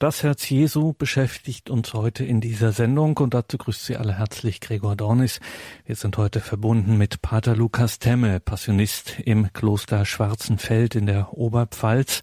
Das Herz Jesu beschäftigt uns heute in dieser Sendung und dazu grüßt Sie alle herzlich Gregor Dornis. Wir sind heute verbunden mit Pater Lukas Temme, Passionist im Kloster Schwarzenfeld in der Oberpfalz.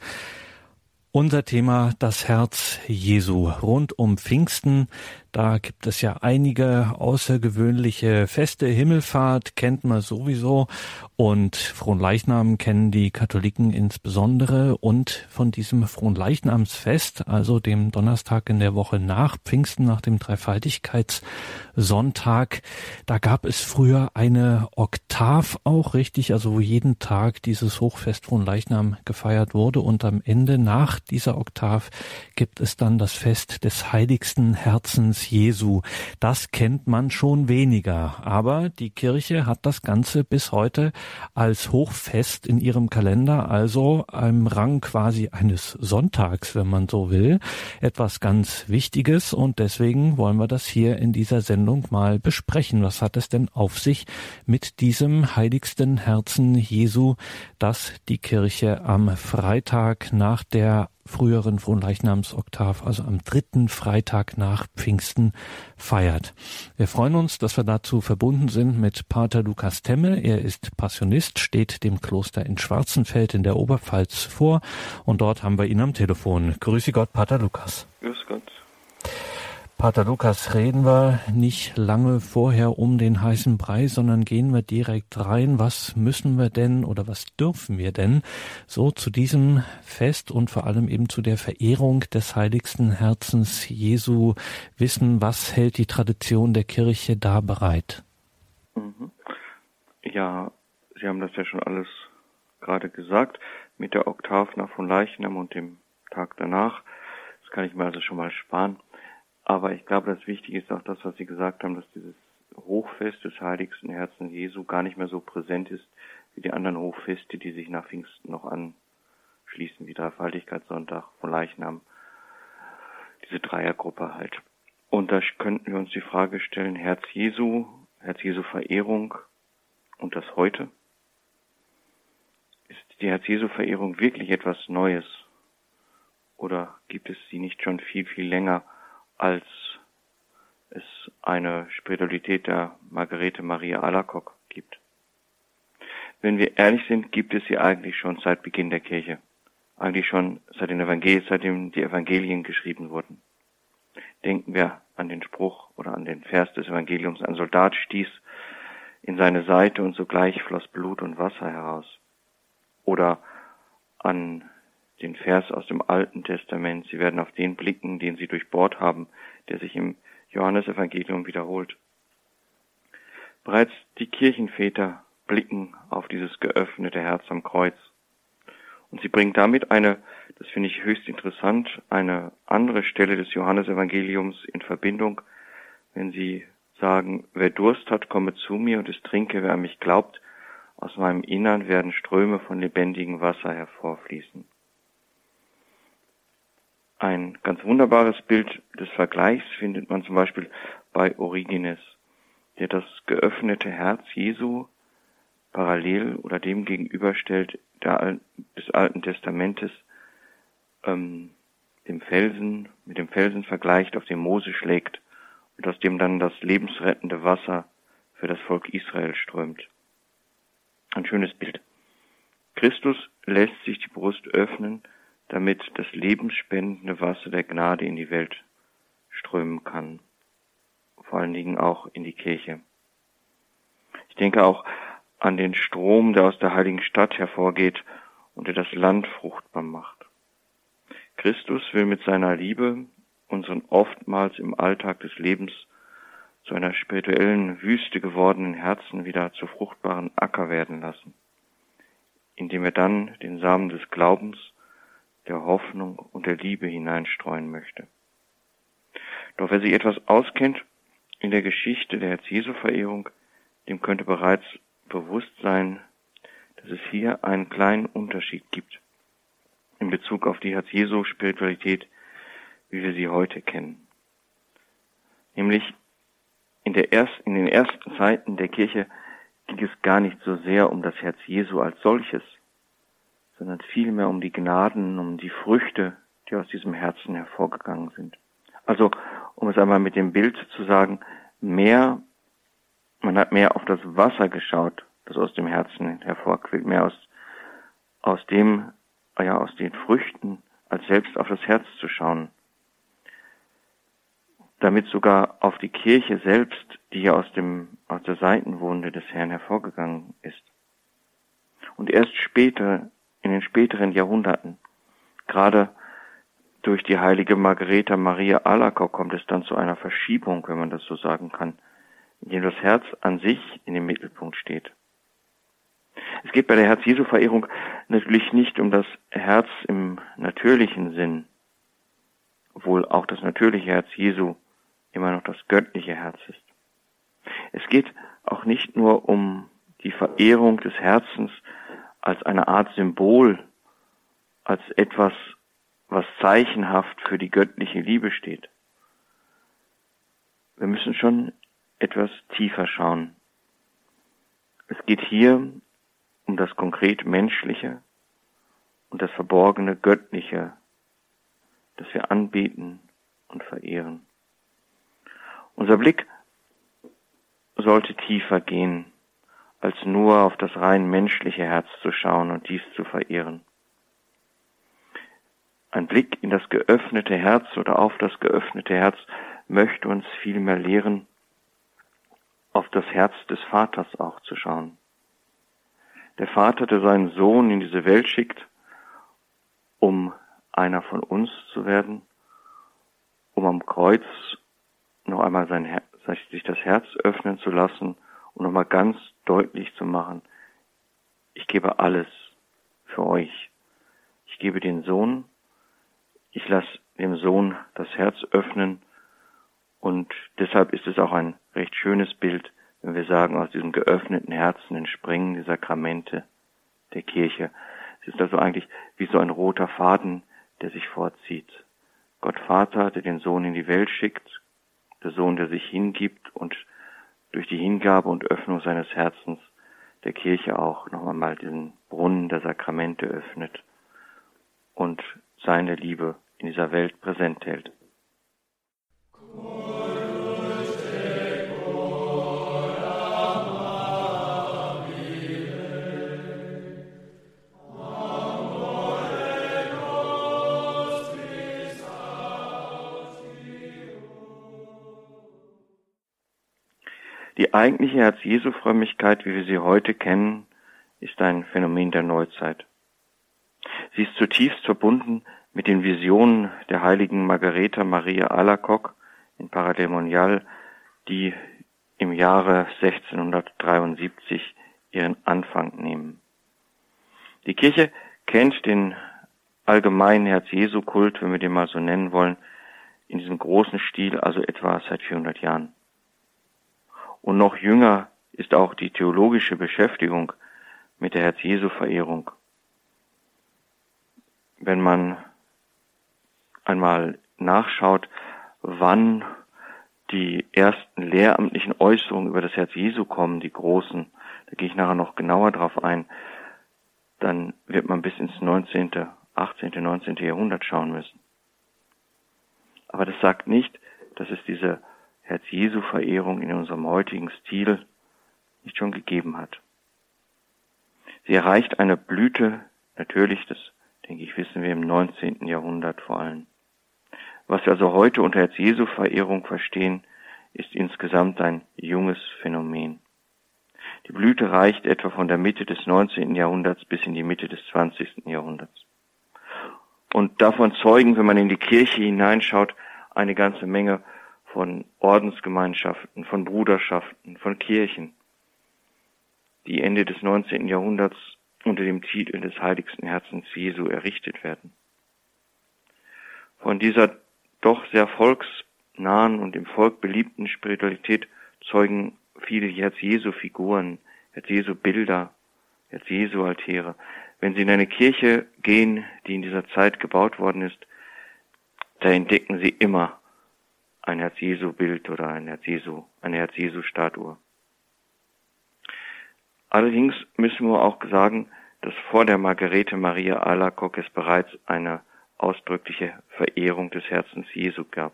Unser Thema das Herz Jesu rund um Pfingsten. Da gibt es ja einige außergewöhnliche Feste. Himmelfahrt kennt man sowieso und Fronleichnam kennen die Katholiken insbesondere. Und von diesem Fronleichnamsfest, also dem Donnerstag in der Woche nach Pfingsten, nach dem Dreifaltigkeitssonntag, da gab es früher eine Oktav auch richtig, also wo jeden Tag dieses Hochfest Fronleichnam gefeiert wurde. Und am Ende nach dieser Oktav gibt es dann das Fest des heiligsten Herzens Jesu. Das kennt man schon weniger. Aber die Kirche hat das Ganze bis heute als Hochfest in ihrem Kalender, also im Rang quasi eines Sonntags, wenn man so will. Etwas ganz Wichtiges und deswegen wollen wir das hier in dieser Sendung mal besprechen. Was hat es denn auf sich mit diesem heiligsten Herzen Jesu, das die Kirche am Freitag nach der früheren Fronleichnamsoktav, also am dritten Freitag nach Pfingsten feiert. Wir freuen uns, dass wir dazu verbunden sind mit Pater Lukas Temme. Er ist Passionist, steht dem Kloster in Schwarzenfeld in der Oberpfalz vor und dort haben wir ihn am Telefon. Grüße Gott, Pater Lukas. Grüß Gott. Pater Lukas, reden wir nicht lange vorher um den heißen Brei, sondern gehen wir direkt rein. Was müssen wir denn oder was dürfen wir denn so zu diesem Fest und vor allem eben zu der Verehrung des heiligsten Herzens Jesu wissen? Was hält die Tradition der Kirche da bereit? Mhm. Ja, Sie haben das ja schon alles gerade gesagt, mit der Oktav nach von Leichnam und dem Tag danach. Das kann ich mir also schon mal sparen. Aber ich glaube, das Wichtige ist auch das, was Sie gesagt haben, dass dieses Hochfest des heiligsten Herzens Jesu gar nicht mehr so präsent ist wie die anderen Hochfeste, die sich nach Pfingsten noch anschließen, wie Dreifaltigkeitssonntag Leichnam, diese Dreiergruppe halt. Und da könnten wir uns die Frage stellen, Herz Jesu, Herz Jesu Verehrung und das heute? Ist die Herz Jesu Verehrung wirklich etwas Neues? Oder gibt es sie nicht schon viel, viel länger? Als es eine Spiritualität der Margarete Maria Alacock gibt. Wenn wir ehrlich sind, gibt es sie eigentlich schon seit Beginn der Kirche. Eigentlich schon seit den Evangelien, seitdem die Evangelien geschrieben wurden. Denken wir an den Spruch oder an den Vers des Evangeliums. Ein Soldat stieß in seine Seite und sogleich floss Blut und Wasser heraus. Oder an den Vers aus dem Alten Testament. Sie werden auf den blicken, den sie durchbohrt haben, der sich im Johannesevangelium wiederholt. Bereits die Kirchenväter blicken auf dieses geöffnete Herz am Kreuz. Und sie bringen damit eine, das finde ich höchst interessant, eine andere Stelle des Johannesevangeliums in Verbindung, wenn sie sagen, wer Durst hat, komme zu mir und es trinke, wer an mich glaubt, aus meinem Innern werden Ströme von lebendigem Wasser hervorfließen. Ein ganz wunderbares Bild des Vergleichs findet man zum Beispiel bei Origenes, der das geöffnete Herz Jesu parallel oder dem gegenüberstellt der, des Alten Testamentes ähm, dem Felsen, mit dem Felsen vergleicht, auf dem Mose schlägt und aus dem dann das lebensrettende Wasser für das Volk Israel strömt. Ein schönes Bild. Christus lässt sich die Brust öffnen, damit das lebensspendende Wasser der Gnade in die Welt strömen kann. Vor allen Dingen auch in die Kirche. Ich denke auch an den Strom, der aus der heiligen Stadt hervorgeht und der das Land fruchtbar macht. Christus will mit seiner Liebe unseren oftmals im Alltag des Lebens zu einer spirituellen Wüste gewordenen Herzen wieder zu fruchtbaren Acker werden lassen, indem er dann den Samen des Glaubens der Hoffnung und der Liebe hineinstreuen möchte. Doch wer sich etwas auskennt in der Geschichte der Herz-Jesu-Verehrung, dem könnte bereits bewusst sein, dass es hier einen kleinen Unterschied gibt in Bezug auf die Herz-Jesu-Spiritualität, wie wir sie heute kennen. Nämlich in, der erst, in den ersten Zeiten der Kirche ging es gar nicht so sehr um das Herz Jesu als solches, sondern vielmehr um die Gnaden, um die Früchte, die aus diesem Herzen hervorgegangen sind. Also, um es einmal mit dem Bild zu sagen, mehr, man hat mehr auf das Wasser geschaut, das aus dem Herzen hervorquillt, mehr aus, aus dem, ja, aus den Früchten, als selbst auf das Herz zu schauen. Damit sogar auf die Kirche selbst, die ja aus dem, aus der Seitenwunde des Herrn hervorgegangen ist. Und erst später, in den späteren Jahrhunderten, gerade durch die heilige Margareta Maria Alacock kommt es dann zu einer Verschiebung, wenn man das so sagen kann, in dem das Herz an sich in dem Mittelpunkt steht. Es geht bei der Herz-Jesu-Verehrung natürlich nicht um das Herz im natürlichen Sinn, obwohl auch das natürliche Herz Jesu immer noch das göttliche Herz ist. Es geht auch nicht nur um die Verehrung des Herzens als eine Art Symbol, als etwas, was zeichenhaft für die göttliche Liebe steht. Wir müssen schon etwas tiefer schauen. Es geht hier um das konkret Menschliche und das verborgene Göttliche, das wir anbieten und verehren. Unser Blick sollte tiefer gehen, als nur auf das rein menschliche Herz zu schauen und dies zu verehren. Ein Blick in das geöffnete Herz oder auf das geöffnete Herz möchte uns vielmehr lehren, auf das Herz des Vaters auch zu schauen. Der Vater, der seinen Sohn in diese Welt schickt, um einer von uns zu werden, um am Kreuz noch einmal sein sich das Herz öffnen zu lassen und nochmal ganz deutlich zu machen, ich gebe alles für euch. Ich gebe den Sohn, ich lasse dem Sohn das Herz öffnen und deshalb ist es auch ein recht schönes Bild, wenn wir sagen, aus diesem geöffneten Herzen entspringen die Sakramente der Kirche. Es ist also eigentlich wie so ein roter Faden, der sich vorzieht. Gott Vater, der den Sohn in die Welt schickt, der Sohn, der sich hingibt und durch die Hingabe und Öffnung seines Herzens der Kirche auch noch einmal diesen Brunnen der Sakramente öffnet und seine Liebe in dieser Welt präsent hält. Die eigentliche Herz-Jesu-Frömmigkeit, wie wir sie heute kennen, ist ein Phänomen der Neuzeit. Sie ist zutiefst verbunden mit den Visionen der heiligen Margareta Maria Alacock in Parademonial, die im Jahre 1673 ihren Anfang nehmen. Die Kirche kennt den allgemeinen Herz-Jesu-Kult, wenn wir den mal so nennen wollen, in diesem großen Stil, also etwa seit 400 Jahren. Und noch jünger ist auch die theologische Beschäftigung mit der Herz-Jesu-Verehrung. Wenn man einmal nachschaut, wann die ersten lehramtlichen Äußerungen über das Herz Jesu kommen, die großen, da gehe ich nachher noch genauer drauf ein, dann wird man bis ins 19., 18., 19. Jahrhundert schauen müssen. Aber das sagt nicht, dass es diese Herz-Jesu-Verehrung in unserem heutigen Stil nicht schon gegeben hat. Sie erreicht eine Blüte, natürlich, das denke ich, wissen wir im 19. Jahrhundert vor allem. Was wir also heute unter Herz-Jesu-Verehrung verstehen, ist insgesamt ein junges Phänomen. Die Blüte reicht etwa von der Mitte des 19. Jahrhunderts bis in die Mitte des 20. Jahrhunderts. Und davon zeugen, wenn man in die Kirche hineinschaut, eine ganze Menge von Ordensgemeinschaften, von Bruderschaften, von Kirchen, die Ende des 19. Jahrhunderts unter dem Titel des heiligsten Herzens Jesu errichtet werden. Von dieser doch sehr volksnahen und im Volk beliebten Spiritualität zeugen viele Herz-Jesu-Figuren, Herz-Jesu-Bilder, Herz-Jesu-Altäre. Wenn Sie in eine Kirche gehen, die in dieser Zeit gebaut worden ist, da entdecken Sie immer ein Herz-Jesu-Bild oder ein Herz-Jesu, eine Herz-Jesu-Statue. Allerdings müssen wir auch sagen, dass vor der Margarete Maria Alacock es bereits eine ausdrückliche Verehrung des Herzens Jesu gab.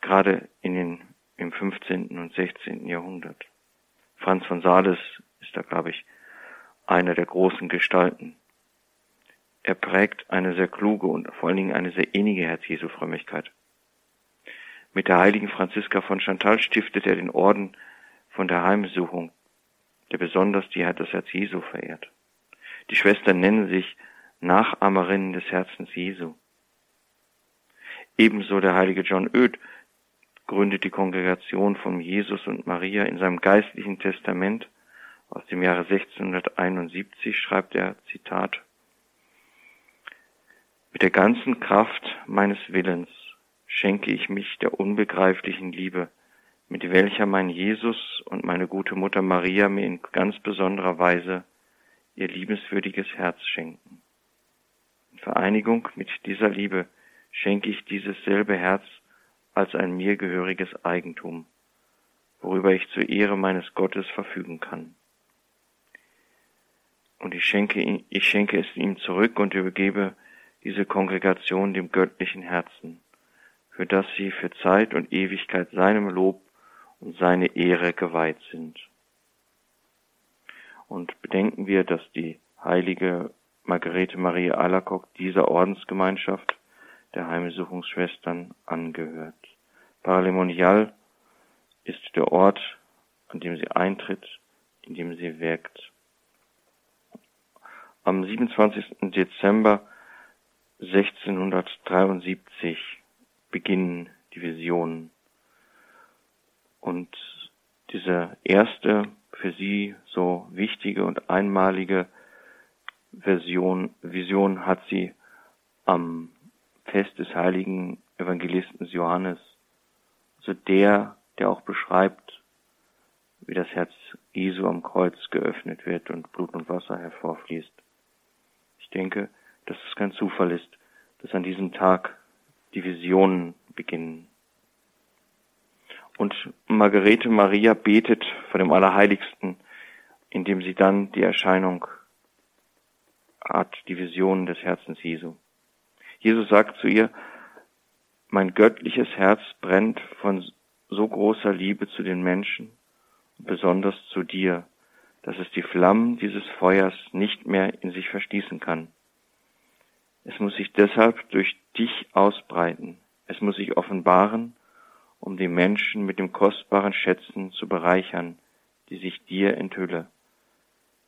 Gerade in den, im 15. und 16. Jahrhundert. Franz von Sales ist da, glaube ich, einer der großen Gestalten. Er prägt eine sehr kluge und vor allen Dingen eine sehr innige Herz-Jesu-Frömmigkeit. Mit der heiligen Franziska von Chantal stiftet er den Orden von der Heimsuchung, der besonders die das Herz Jesu verehrt. Die Schwestern nennen sich Nachahmerinnen des Herzens Jesu. Ebenso der heilige John Oed gründet die Kongregation von Jesus und Maria in seinem geistlichen Testament aus dem Jahre 1671 schreibt er, Zitat, Mit der ganzen Kraft meines Willens schenke ich mich der unbegreiflichen Liebe, mit welcher mein Jesus und meine gute Mutter Maria mir in ganz besonderer Weise ihr liebenswürdiges Herz schenken. In Vereinigung mit dieser Liebe schenke ich dieses selbe Herz als ein mir gehöriges Eigentum, worüber ich zur Ehre meines Gottes verfügen kann. Und ich schenke, ich schenke es ihm zurück und übergebe diese Kongregation dem göttlichen Herzen, für das sie für Zeit und Ewigkeit seinem Lob und seine Ehre geweiht sind. Und bedenken wir, dass die heilige Margarete Marie Alacock dieser Ordensgemeinschaft der Heimsuchungsschwestern angehört. Paralemonial ist der Ort, an dem sie eintritt, in dem sie wirkt. Am 27. Dezember 1673 beginnen die Visionen. Und diese erste für sie so wichtige und einmalige Version, Vision hat sie am Fest des heiligen Evangelisten Johannes, also der, der auch beschreibt, wie das Herz Jesu am Kreuz geöffnet wird und Blut und Wasser hervorfließt. Ich denke, dass es kein Zufall ist, dass an diesem Tag die Visionen beginnen. Und Margarete Maria betet vor dem Allerheiligsten, indem sie dann die Erscheinung hat, die Visionen des Herzens Jesu. Jesus sagt zu ihr, mein göttliches Herz brennt von so großer Liebe zu den Menschen, besonders zu dir, dass es die Flammen dieses Feuers nicht mehr in sich verschließen kann. Es muss sich deshalb durch dich ausbreiten. Es muss sich offenbaren, um die Menschen mit dem kostbaren Schätzen zu bereichern, die sich dir enthülle.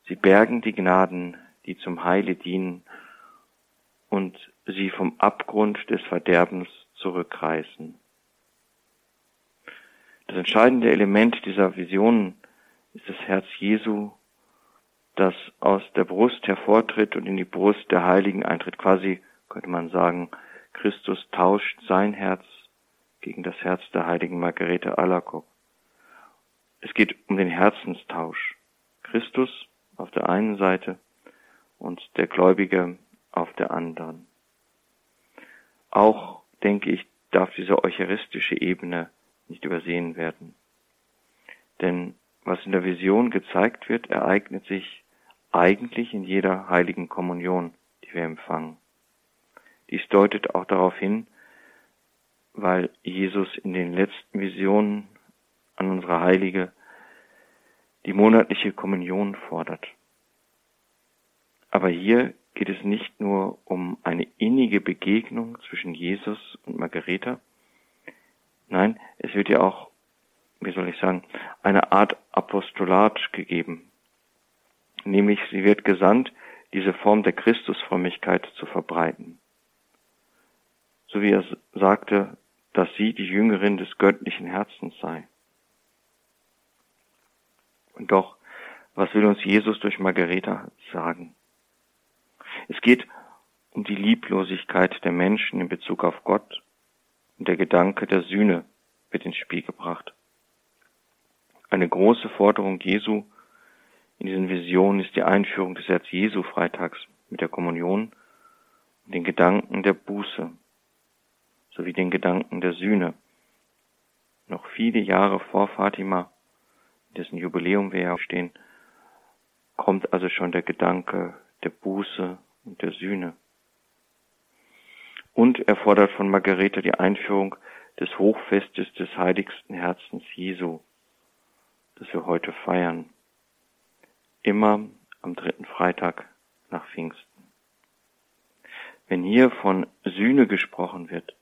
Sie bergen die Gnaden, die zum Heile dienen und sie vom Abgrund des Verderbens zurückreißen. Das entscheidende Element dieser Vision ist das Herz Jesu, das aus der Brust hervortritt und in die Brust der Heiligen eintritt. Quasi könnte man sagen, Christus tauscht sein Herz gegen das Herz der heiligen Margarete Alacock. Es geht um den Herzenstausch. Christus auf der einen Seite und der Gläubige auf der anderen. Auch, denke ich, darf diese eucharistische Ebene nicht übersehen werden. Denn was in der Vision gezeigt wird, ereignet sich eigentlich in jeder heiligen Kommunion, die wir empfangen. Dies deutet auch darauf hin, weil Jesus in den letzten Visionen an unsere Heilige die monatliche Kommunion fordert. Aber hier geht es nicht nur um eine innige Begegnung zwischen Jesus und Margareta, nein, es wird ja auch, wie soll ich sagen, eine Art Apostolat gegeben, nämlich sie wird gesandt, diese Form der Christusfrömmigkeit zu verbreiten. So wie er sagte, dass sie die Jüngerin des göttlichen Herzens sei. Und doch, was will uns Jesus durch Margareta sagen? Es geht um die Lieblosigkeit der Menschen in Bezug auf Gott und der Gedanke der Sühne wird ins Spiel gebracht. Eine große Forderung Jesu in diesen Visionen ist die Einführung des Herz Jesu Freitags mit der Kommunion und den Gedanken der Buße sowie den Gedanken der Sühne. Noch viele Jahre vor Fatima, dessen Jubiläum wir ja stehen, kommt also schon der Gedanke der Buße und der Sühne. Und er fordert von Margarete die Einführung des Hochfestes des heiligsten Herzens Jesu, das wir heute feiern. Immer am dritten Freitag nach Pfingsten. Wenn hier von Sühne gesprochen wird,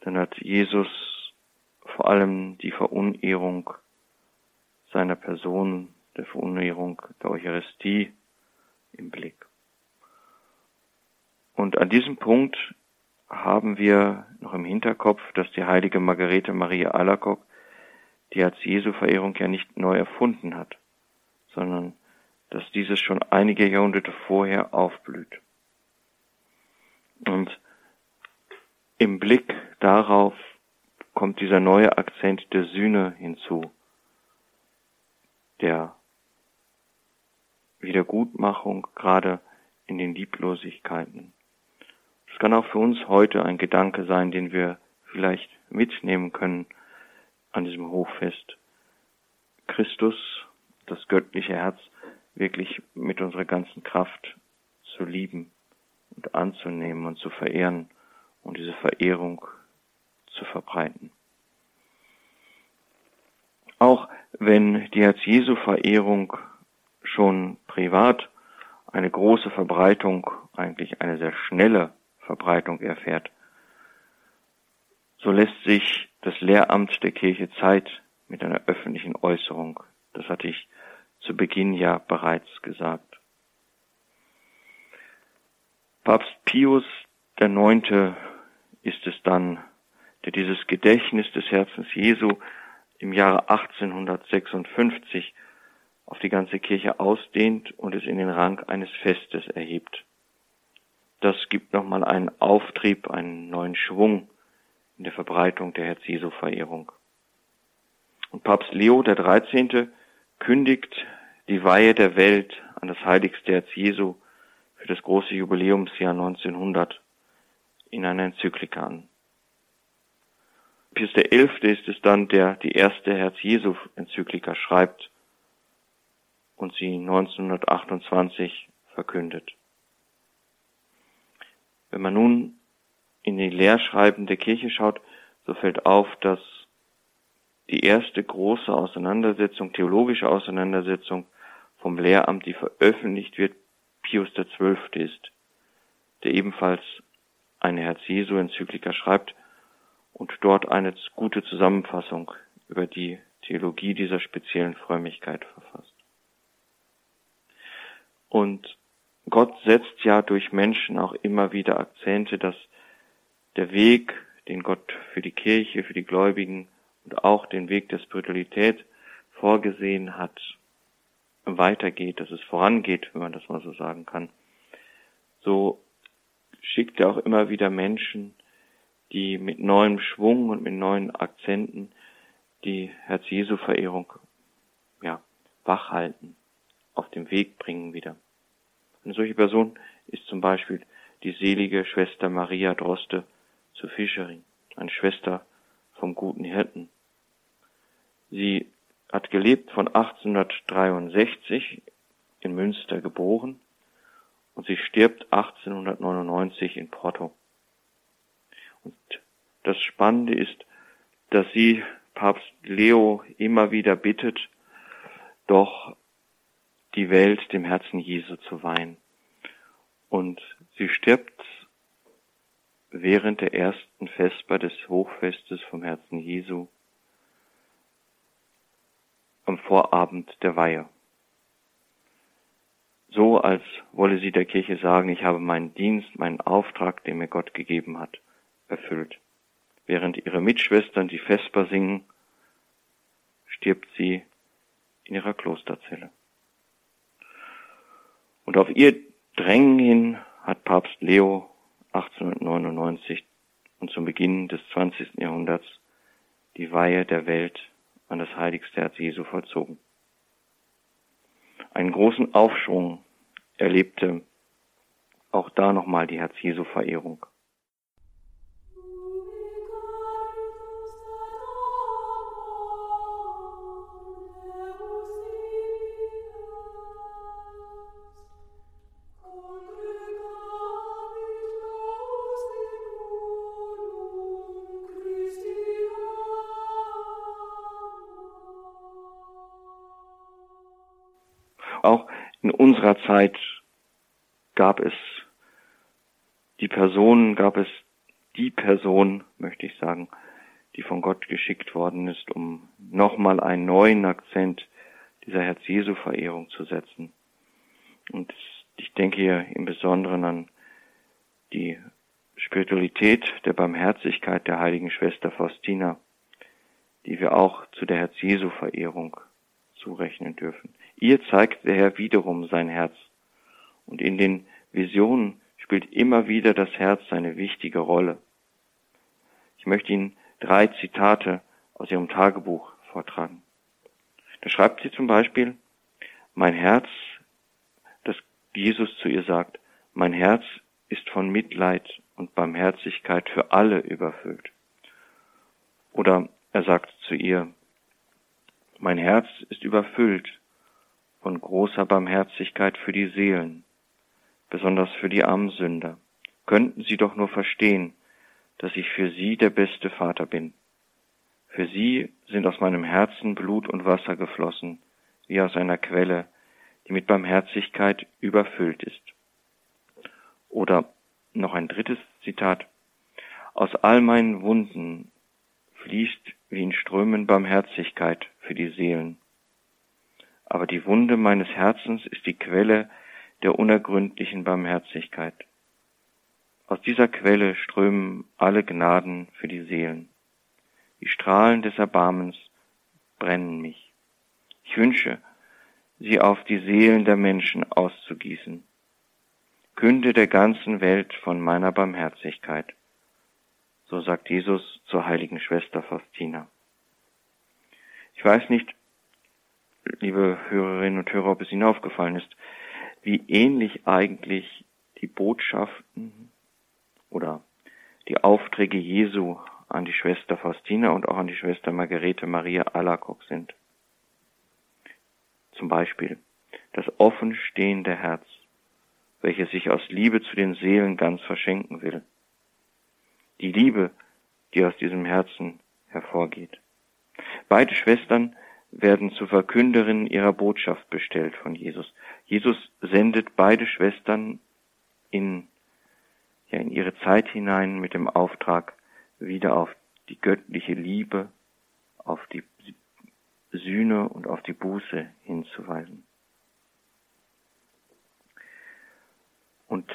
dann hat Jesus vor allem die Verunehrung seiner Person, der Verunehrung der Eucharistie im Blick. Und an diesem Punkt haben wir noch im Hinterkopf, dass die heilige Margarete Maria Alacock die als Jesu-Verehrung ja nicht neu erfunden hat, sondern dass dieses schon einige Jahrhunderte vorher aufblüht. Und im Blick darauf kommt dieser neue Akzent der Sühne hinzu, der Wiedergutmachung gerade in den Lieblosigkeiten. Es kann auch für uns heute ein Gedanke sein, den wir vielleicht mitnehmen können an diesem Hochfest. Christus, das göttliche Herz, wirklich mit unserer ganzen Kraft zu lieben und anzunehmen und zu verehren und diese Verehrung zu verbreiten. Auch wenn die Herz-Jesu-Verehrung schon privat eine große Verbreitung, eigentlich eine sehr schnelle Verbreitung erfährt, so lässt sich das Lehramt der Kirche Zeit mit einer öffentlichen Äußerung. Das hatte ich zu Beginn ja bereits gesagt. Papst Pius IX. ist es dann, der dieses Gedächtnis des Herzens Jesu im Jahre 1856 auf die ganze Kirche ausdehnt und es in den Rang eines Festes erhebt. Das gibt nochmal einen Auftrieb, einen neuen Schwung in der Verbreitung der Herz-Jesu-Verehrung. Und Papst Leo XIII. Kündigt die Weihe der Welt an das heiligste Herz Jesu für das große Jubiläumsjahr 1900 in einer Enzyklika an. Pius XI. ist es dann, der die erste Herz-Jesu-Enzyklika schreibt und sie 1928 verkündet. Wenn man nun in die Lehrschreiben der Kirche schaut, so fällt auf, dass die erste große Auseinandersetzung, theologische Auseinandersetzung vom Lehramt, die veröffentlicht wird, Pius XII. ist, der ebenfalls eine Herz-Jesu-Enzyklika schreibt und dort eine gute Zusammenfassung über die Theologie dieser speziellen Frömmigkeit verfasst. Und Gott setzt ja durch Menschen auch immer wieder Akzente, dass der Weg, den Gott für die Kirche, für die Gläubigen und auch den Weg der Spiritualität vorgesehen hat, weitergeht, dass es vorangeht, wenn man das mal so sagen kann. So schickt er auch immer wieder Menschen, die mit neuem Schwung und mit neuen Akzenten die Herz-Jesu-Verehrung ja, wachhalten, auf den Weg bringen wieder. Eine solche Person ist zum Beispiel die selige Schwester Maria Droste zu Fischering, eine Schwester vom guten Hirten. Sie hat gelebt von 1863 in Münster geboren und sie stirbt 1899 in Porto. Und das Spannende ist, dass sie Papst Leo immer wieder bittet, doch die Welt dem Herzen Jesu zu weihen. Und sie stirbt während der ersten Vesper des Hochfestes vom Herzen Jesu am Vorabend der Weihe. So als wolle sie der Kirche sagen, ich habe meinen Dienst, meinen Auftrag, den mir Gott gegeben hat, erfüllt. Während ihre Mitschwestern die Vesper singen, stirbt sie in ihrer Klosterzelle. Und auf ihr Drängen hin hat Papst Leo 1899 und zum Beginn des 20. Jahrhunderts die Weihe der Welt an das heiligste Herz Jesu vollzogen. Einen großen Aufschwung erlebte auch da nochmal die Herz Jesu Verehrung. Unserer Zeit gab es die Person, gab es die Person, möchte ich sagen, die von Gott geschickt worden ist, um nochmal einen neuen Akzent dieser Herz-Jesu-Verehrung zu setzen. Und ich denke hier im Besonderen an die Spiritualität der Barmherzigkeit der heiligen Schwester Faustina, die wir auch zu der Herz-Jesu-Verehrung zurechnen dürfen. Ihr zeigt der Herr wiederum sein Herz. Und in den Visionen spielt immer wieder das Herz eine wichtige Rolle. Ich möchte Ihnen drei Zitate aus Ihrem Tagebuch vortragen. Da schreibt sie zum Beispiel, mein Herz, das Jesus zu ihr sagt, mein Herz ist von Mitleid und Barmherzigkeit für alle überfüllt. Oder er sagt zu ihr, mein Herz ist überfüllt von großer Barmherzigkeit für die Seelen, besonders für die armen Sünder. Könnten sie doch nur verstehen, dass ich für sie der beste Vater bin. Für sie sind aus meinem Herzen Blut und Wasser geflossen, wie aus einer Quelle, die mit Barmherzigkeit überfüllt ist. Oder noch ein drittes Zitat. Aus all meinen Wunden fließt wie in Strömen Barmherzigkeit für die Seelen. Aber die Wunde meines Herzens ist die Quelle der unergründlichen Barmherzigkeit. Aus dieser Quelle strömen alle Gnaden für die Seelen. Die Strahlen des Erbarmens brennen mich. Ich wünsche, sie auf die Seelen der Menschen auszugießen. Künde der ganzen Welt von meiner Barmherzigkeit. So sagt Jesus zur heiligen Schwester Faustina. Ich weiß nicht, liebe Hörerinnen und Hörer, ob es Ihnen aufgefallen ist, wie ähnlich eigentlich die Botschaften oder die Aufträge Jesu an die Schwester Faustina und auch an die Schwester Margarete Maria Alacock sind. Zum Beispiel das offenstehende Herz, welches sich aus Liebe zu den Seelen ganz verschenken will. Die Liebe, die aus diesem Herzen hervorgeht. Beide Schwestern werden zu Verkünderinnen ihrer Botschaft bestellt von Jesus. Jesus sendet beide Schwestern in, ja, in ihre Zeit hinein mit dem Auftrag, wieder auf die göttliche Liebe, auf die Sühne und auf die Buße hinzuweisen. Und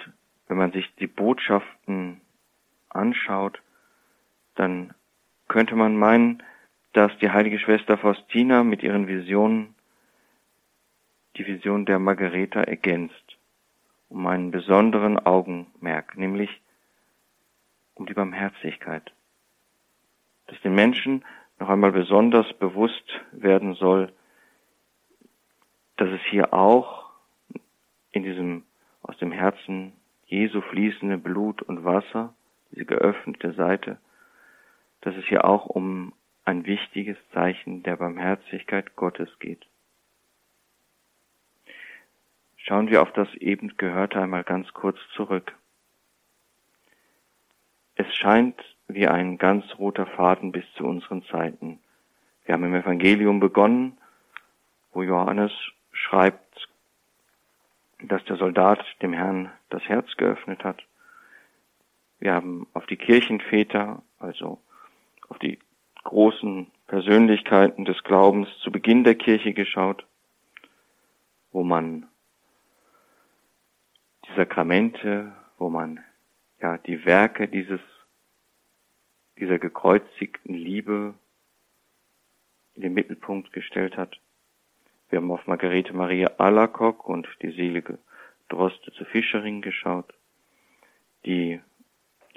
wenn man sich die Botschaften anschaut, dann könnte man meinen, dass die heilige Schwester Faustina mit ihren Visionen die Vision der Margareta ergänzt, um einen besonderen Augenmerk, nämlich um die Barmherzigkeit. Dass den Menschen noch einmal besonders bewusst werden soll, dass es hier auch in diesem aus dem Herzen Jesu fließende Blut und Wasser, diese geöffnete Seite, dass es hier auch um ein wichtiges Zeichen der Barmherzigkeit Gottes geht. Schauen wir auf das eben Gehörte einmal ganz kurz zurück. Es scheint wie ein ganz roter Faden bis zu unseren Zeiten. Wir haben im Evangelium begonnen, wo Johannes schreibt, dass der Soldat dem Herrn das Herz geöffnet hat. Wir haben auf die Kirchenväter, also auf die großen Persönlichkeiten des Glaubens zu Beginn der Kirche geschaut, wo man die Sakramente, wo man ja die Werke dieses dieser gekreuzigten Liebe in den Mittelpunkt gestellt hat. Wir haben auf Margarete Maria Alacock und die selige Droste zu Fischering geschaut, die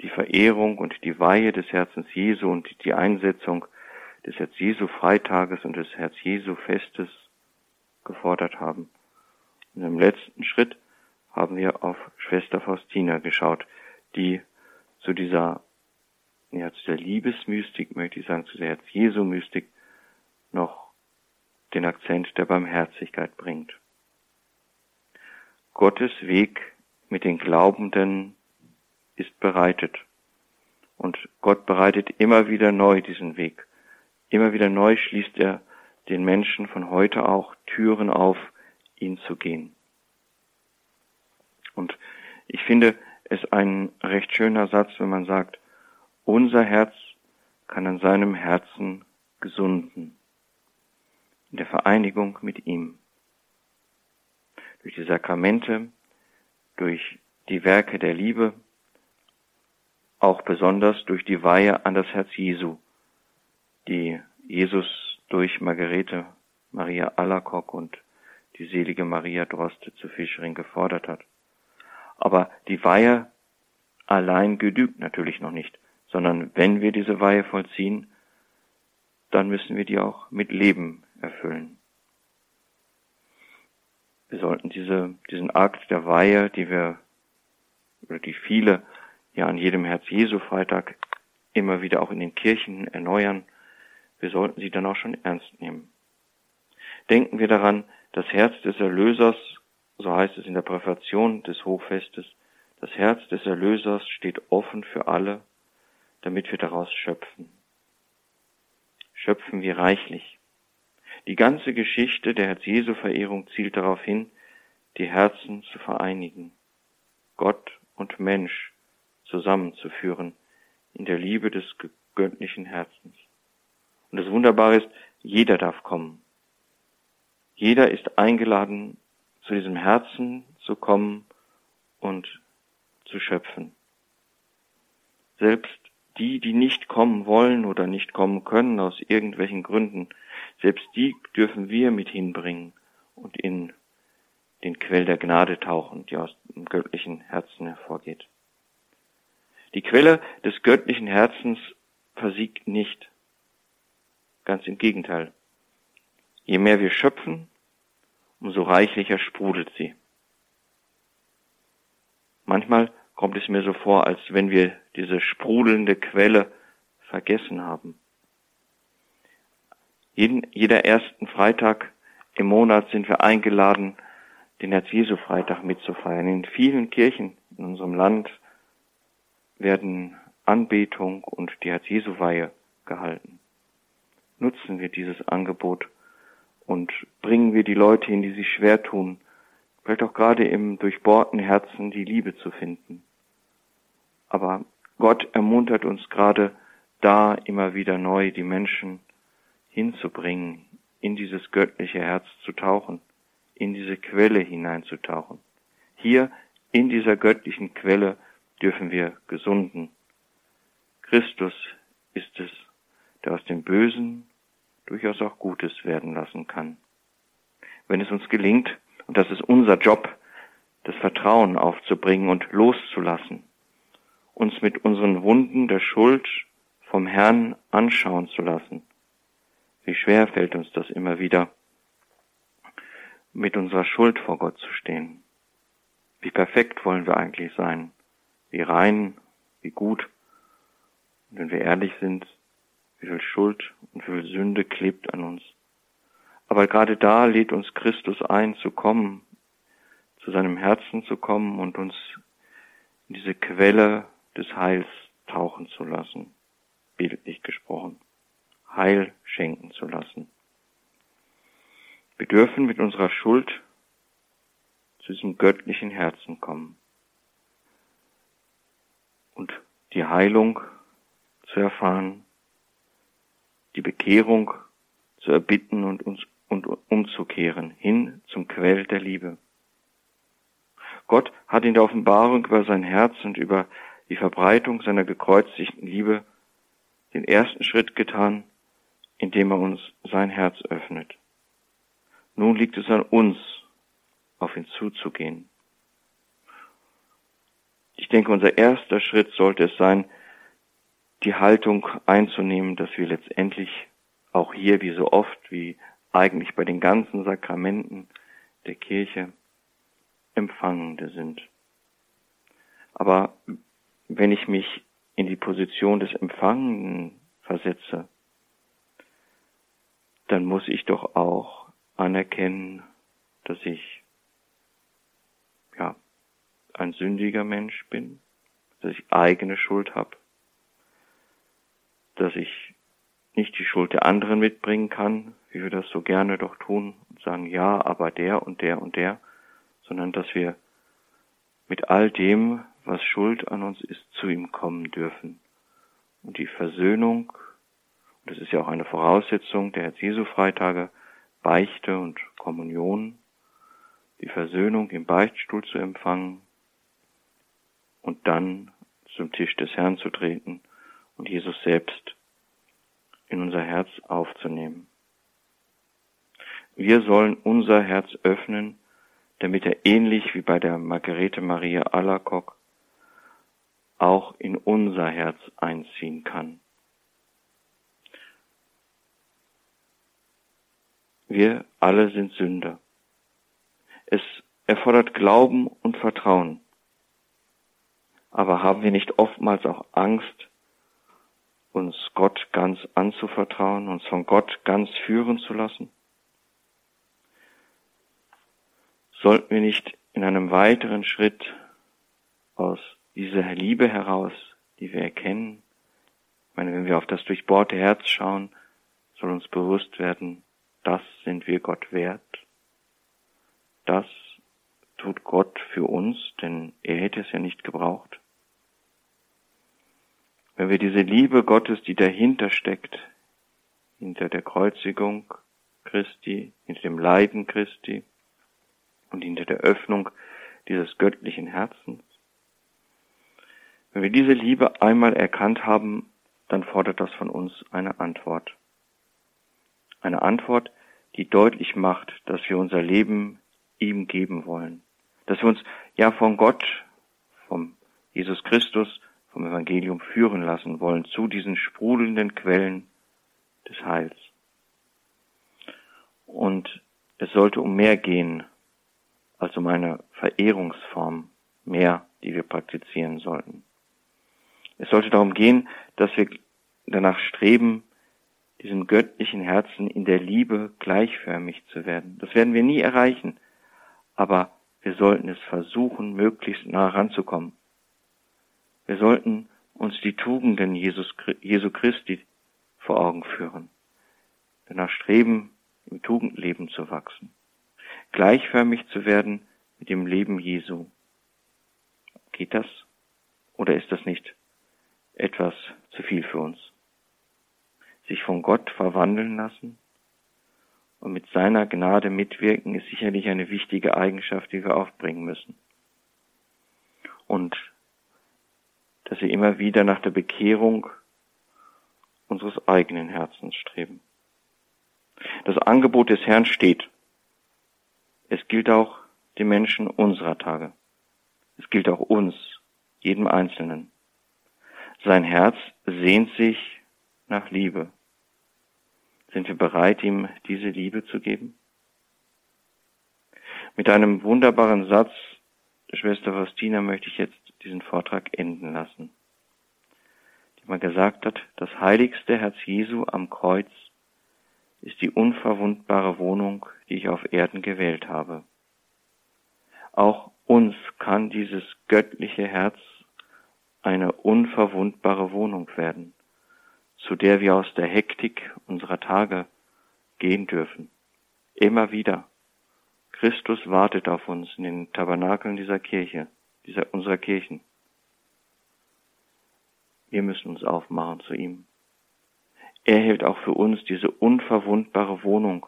die Verehrung und die Weihe des Herzens Jesu und die Einsetzung des Herz Jesu Freitages und des Herz Jesu Festes gefordert haben. Und im letzten Schritt haben wir auf Schwester Faustina geschaut, die zu dieser, ja, zu der Liebesmystik, möchte ich sagen, zu der Herz Jesu Mystik noch den Akzent der Barmherzigkeit bringt. Gottes Weg mit den Glaubenden ist bereitet. Und Gott bereitet immer wieder neu diesen Weg. Immer wieder neu schließt er den Menschen von heute auch Türen auf ihn zu gehen. Und ich finde es ein recht schöner Satz, wenn man sagt, unser Herz kann an seinem Herzen gesunden, in der Vereinigung mit ihm. Durch die Sakramente, durch die Werke der Liebe, auch besonders durch die Weihe an das Herz Jesu, die Jesus durch Margarete Maria Alacock und die selige Maria Droste zu Fischering gefordert hat. Aber die Weihe allein genügt natürlich noch nicht, sondern wenn wir diese Weihe vollziehen, dann müssen wir die auch mit Leben erfüllen. Wir sollten diese, diesen Akt der Weihe, die wir, oder die viele ja an jedem Herz Jesu Freitag immer wieder auch in den Kirchen erneuern, wir sollten sie dann auch schon ernst nehmen. Denken wir daran, das Herz des Erlösers, so heißt es in der Präfation des Hochfestes, das Herz des Erlösers steht offen für alle, damit wir daraus schöpfen. Schöpfen wir reichlich. Die ganze Geschichte der Herz-Jesu-Verehrung zielt darauf hin, die Herzen zu vereinigen, Gott und Mensch zusammenzuführen in der Liebe des göttlichen Herzens. Und das Wunderbare ist, jeder darf kommen. Jeder ist eingeladen, zu diesem Herzen zu kommen und zu schöpfen. Selbst die, die nicht kommen wollen oder nicht kommen können aus irgendwelchen Gründen, selbst die dürfen wir mit hinbringen und in den Quell der Gnade tauchen, die aus dem göttlichen Herzen hervorgeht. Die Quelle des göttlichen Herzens versiegt nicht. Ganz im Gegenteil. Je mehr wir schöpfen, umso reichlicher sprudelt sie. Manchmal kommt es mir so vor, als wenn wir diese sprudelnde Quelle vergessen haben. Jeden, jeder ersten Freitag im Monat sind wir eingeladen, den Herz-Jesu-Freitag mitzufeiern. In vielen Kirchen in unserem Land werden Anbetung und die Herz-Jesu-Weihe gehalten nutzen wir dieses Angebot und bringen wir die Leute hin, die sich schwer tun, vielleicht auch gerade im durchbohrten Herzen die Liebe zu finden. Aber Gott ermuntert uns gerade da immer wieder neu, die Menschen hinzubringen, in dieses göttliche Herz zu tauchen, in diese Quelle hineinzutauchen. Hier in dieser göttlichen Quelle dürfen wir gesunden. Christus ist es, der aus dem Bösen durchaus auch Gutes werden lassen kann. Wenn es uns gelingt, und das ist unser Job, das Vertrauen aufzubringen und loszulassen, uns mit unseren Wunden der Schuld vom Herrn anschauen zu lassen. Wie schwer fällt uns das immer wieder, mit unserer Schuld vor Gott zu stehen. Wie perfekt wollen wir eigentlich sein, wie rein, wie gut. Und wenn wir ehrlich sind, wie viel Schuld und wie viel Sünde klebt an uns. Aber gerade da lädt uns Christus ein, zu kommen, zu seinem Herzen zu kommen und uns in diese Quelle des Heils tauchen zu lassen, bildlich gesprochen, Heil schenken zu lassen. Wir dürfen mit unserer Schuld zu diesem göttlichen Herzen kommen und die Heilung zu erfahren, die Bekehrung zu erbitten und uns und umzukehren hin zum Quell der Liebe. Gott hat in der Offenbarung über sein Herz und über die Verbreitung seiner gekreuzigten Liebe den ersten Schritt getan, indem er uns sein Herz öffnet. Nun liegt es an uns, auf ihn zuzugehen. Ich denke, unser erster Schritt sollte es sein, die Haltung einzunehmen, dass wir letztendlich auch hier wie so oft, wie eigentlich bei den ganzen Sakramenten der Kirche, Empfangende sind. Aber wenn ich mich in die Position des Empfangenden versetze, dann muss ich doch auch anerkennen, dass ich ein sündiger Mensch bin, dass ich eigene Schuld habe, dass ich nicht die Schuld der anderen mitbringen kann, wie wir das so gerne doch tun und sagen, ja, aber der und der und der, sondern dass wir mit all dem, was Schuld an uns ist, zu ihm kommen dürfen. Und die Versöhnung, das ist ja auch eine Voraussetzung der Herz-Jesu-Freitage, Beichte und Kommunion, die Versöhnung im Beichtstuhl zu empfangen und dann zum Tisch des Herrn zu treten und Jesus selbst in unser Herz aufzunehmen. Wir sollen unser Herz öffnen, damit er ähnlich wie bei der Margarete Maria Alacock auch in unser Herz einziehen kann. Wir alle sind Sünder. Es erfordert Glauben und Vertrauen. Aber haben wir nicht oftmals auch Angst, uns Gott ganz anzuvertrauen, uns von Gott ganz führen zu lassen? Sollten wir nicht in einem weiteren Schritt aus dieser Liebe heraus, die wir erkennen, ich meine, wenn wir auf das durchbohrte Herz schauen, soll uns bewusst werden, das sind wir Gott wert. Das tut Gott für uns, denn er hätte es ja nicht gebraucht. Wenn wir diese Liebe Gottes, die dahinter steckt, hinter der Kreuzigung Christi, hinter dem Leiden Christi und hinter der Öffnung dieses göttlichen Herzens, wenn wir diese Liebe einmal erkannt haben, dann fordert das von uns eine Antwort. Eine Antwort, die deutlich macht, dass wir unser Leben ihm geben wollen. Dass wir uns ja von Gott, vom Jesus Christus, vom Evangelium führen lassen wollen zu diesen sprudelnden Quellen des Heils. Und es sollte um mehr gehen als um eine Verehrungsform, mehr, die wir praktizieren sollten. Es sollte darum gehen, dass wir danach streben, diesem göttlichen Herzen in der Liebe gleichförmig zu werden. Das werden wir nie erreichen, aber wir sollten es versuchen, möglichst nah ranzukommen. Wir sollten uns die Tugenden Jesus, Jesu Christi vor Augen führen. Danach streben, im Tugendleben zu wachsen. Gleichförmig zu werden mit dem Leben Jesu. Geht das? Oder ist das nicht etwas zu viel für uns? Sich von Gott verwandeln lassen und mit seiner Gnade mitwirken ist sicherlich eine wichtige Eigenschaft, die wir aufbringen müssen. Und dass wir immer wieder nach der Bekehrung unseres eigenen Herzens streben. Das Angebot des Herrn steht. Es gilt auch den Menschen unserer Tage. Es gilt auch uns, jedem Einzelnen. Sein Herz sehnt sich nach Liebe. Sind wir bereit, ihm diese Liebe zu geben? Mit einem wunderbaren Satz Schwester Faustina möchte ich jetzt diesen Vortrag enden lassen, die mal gesagt hat, das heiligste Herz Jesu am Kreuz ist die unverwundbare Wohnung, die ich auf Erden gewählt habe. Auch uns kann dieses göttliche Herz eine unverwundbare Wohnung werden, zu der wir aus der Hektik unserer Tage gehen dürfen. Immer wieder. Christus wartet auf uns in den Tabernakeln dieser Kirche dieser, unserer Kirchen. Wir müssen uns aufmachen zu ihm. Er hält auch für uns diese unverwundbare Wohnung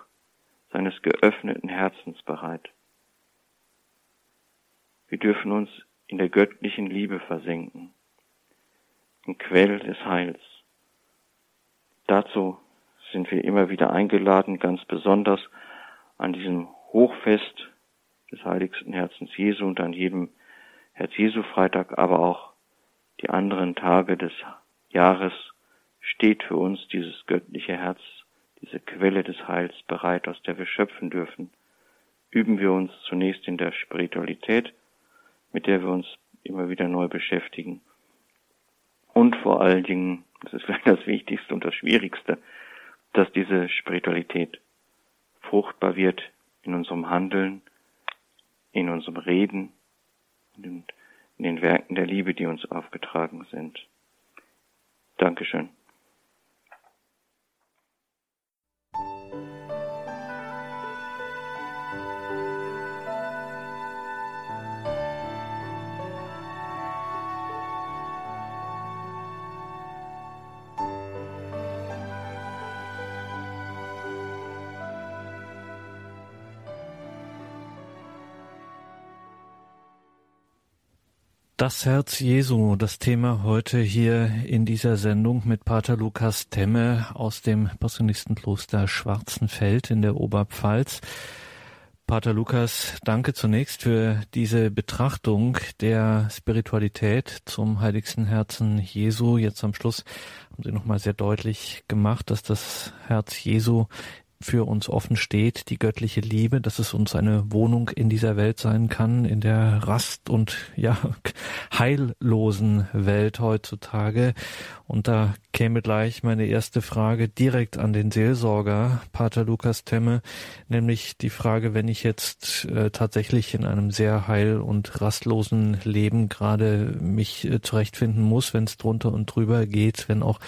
seines geöffneten Herzens bereit. Wir dürfen uns in der göttlichen Liebe versenken, im Quell des Heils. Dazu sind wir immer wieder eingeladen, ganz besonders an diesem Hochfest des heiligsten Herzens Jesu und an jedem Herz-Jesu-Freitag, aber auch die anderen Tage des Jahres steht für uns dieses göttliche Herz, diese Quelle des Heils bereit, aus der wir schöpfen dürfen. Üben wir uns zunächst in der Spiritualität, mit der wir uns immer wieder neu beschäftigen. Und vor allen Dingen, das ist vielleicht das Wichtigste und das Schwierigste, dass diese Spiritualität fruchtbar wird in unserem Handeln, in unserem Reden, in den Werken der Liebe, die uns aufgetragen sind. Dankeschön. Das Herz Jesu, das Thema heute hier in dieser Sendung mit Pater Lukas Temme aus dem Passionistenkloster Schwarzenfeld in der Oberpfalz. Pater Lukas, danke zunächst für diese Betrachtung der Spiritualität zum heiligsten Herzen Jesu. Jetzt am Schluss haben Sie nochmal sehr deutlich gemacht, dass das Herz Jesu für uns offen steht, die göttliche Liebe, dass es uns eine Wohnung in dieser Welt sein kann, in der Rast- und ja, heillosen Welt heutzutage. Und da käme gleich meine erste Frage direkt an den Seelsorger, Pater Lukas Temme, nämlich die Frage, wenn ich jetzt äh, tatsächlich in einem sehr heil- und rastlosen Leben gerade mich äh, zurechtfinden muss, wenn es drunter und drüber geht, wenn auch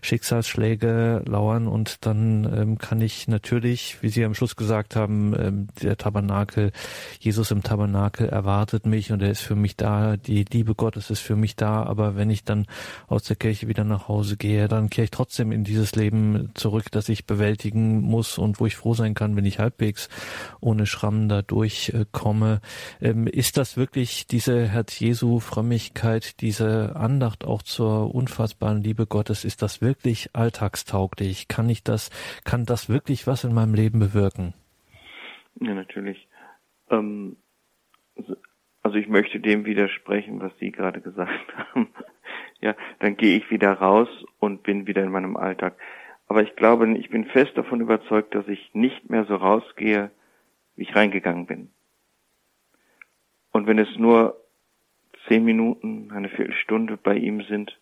Schicksalsschläge lauern und dann ähm, kann ich natürlich, wie Sie am Schluss gesagt haben, ähm, der Tabernakel, Jesus im Tabernakel erwartet mich und er ist für mich da, die Liebe Gottes ist für mich da, aber wenn ich dann aus der Kirche wieder nach Hause gehe, dann kehre ich trotzdem in dieses Leben zurück, das ich bewältigen muss und wo ich froh sein kann, wenn ich halbwegs ohne Schramm da durchkomme. Ähm, ist das wirklich diese Herz Jesu Frömmigkeit, diese Andacht auch zur unfassbaren Liebe Gottes, ist das wirklich alltagstauglich? Kann ich das, kann das wirklich was in meinem Leben bewirken? Ja, natürlich. Ähm, also ich möchte dem widersprechen, was Sie gerade gesagt haben ja, dann gehe ich wieder raus und bin wieder in meinem Alltag. Aber ich glaube, ich bin fest davon überzeugt, dass ich nicht mehr so rausgehe, wie ich reingegangen bin. Und wenn es nur zehn Minuten, eine Viertelstunde bei ihm sind,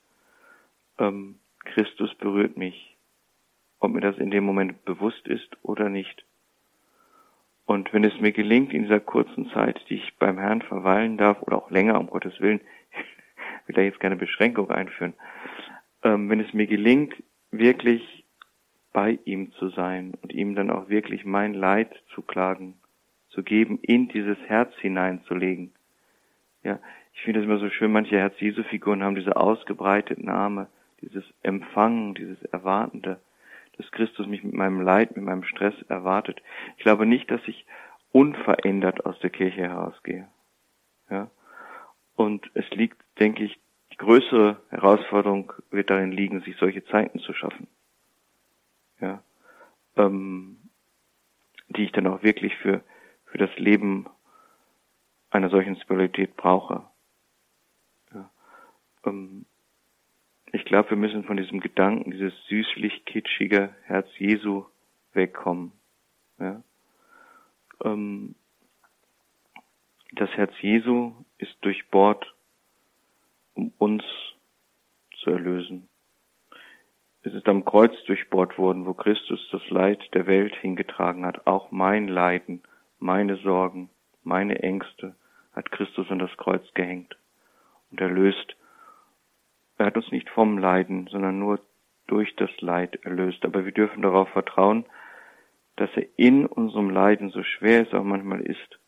ähm, Christus berührt mich, ob mir das in dem Moment bewusst ist oder nicht. Und wenn es mir gelingt, in dieser kurzen Zeit, die ich beim Herrn verweilen darf, oder auch länger, um Gottes Willen, will da jetzt keine Beschränkung einführen. Ähm, wenn es mir gelingt, wirklich bei ihm zu sein und ihm dann auch wirklich mein Leid zu klagen, zu geben, in dieses Herz hineinzulegen. Ja, ich finde es immer so schön, manche Herz-Jesu-Figuren haben diese ausgebreiteten Arme, dieses Empfangen, dieses Erwartende, dass Christus mich mit meinem Leid, mit meinem Stress erwartet. Ich glaube nicht, dass ich unverändert aus der Kirche herausgehe. Ja, und es liegt, denke ich, die größere Herausforderung wird darin liegen, sich solche Zeiten zu schaffen. Ja, ähm, die ich dann auch wirklich für, für das Leben einer solchen Spiritualität brauche. Ja, ähm, glaube, wir müssen von diesem Gedanken, dieses süßlich kitschige Herz Jesu wegkommen. Ja? Ähm, das Herz Jesu ist durchbohrt, um uns zu erlösen. Es ist am Kreuz durchbohrt worden, wo Christus das Leid der Welt hingetragen hat. Auch mein Leiden, meine Sorgen, meine Ängste hat Christus an das Kreuz gehängt und erlöst. Er hat uns nicht vom Leiden, sondern nur durch das Leid erlöst. Aber wir dürfen darauf vertrauen, dass er in unserem Leiden, so schwer es auch manchmal ist,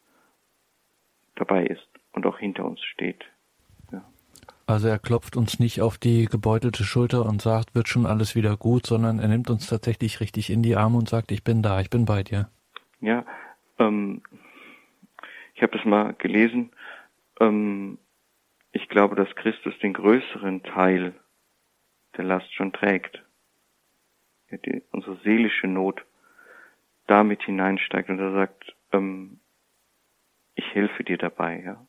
dabei ist und auch hinter uns steht. Ja. Also er klopft uns nicht auf die gebeutelte Schulter und sagt, wird schon alles wieder gut, sondern er nimmt uns tatsächlich richtig in die Arme und sagt, ich bin da, ich bin bei dir. Ja, ähm, ich habe das mal gelesen. Ähm, ich glaube, dass Christus den größeren Teil der Last schon trägt. Die, unsere seelische Not damit hineinsteigt und er sagt, ähm, ich helfe dir dabei. Ja?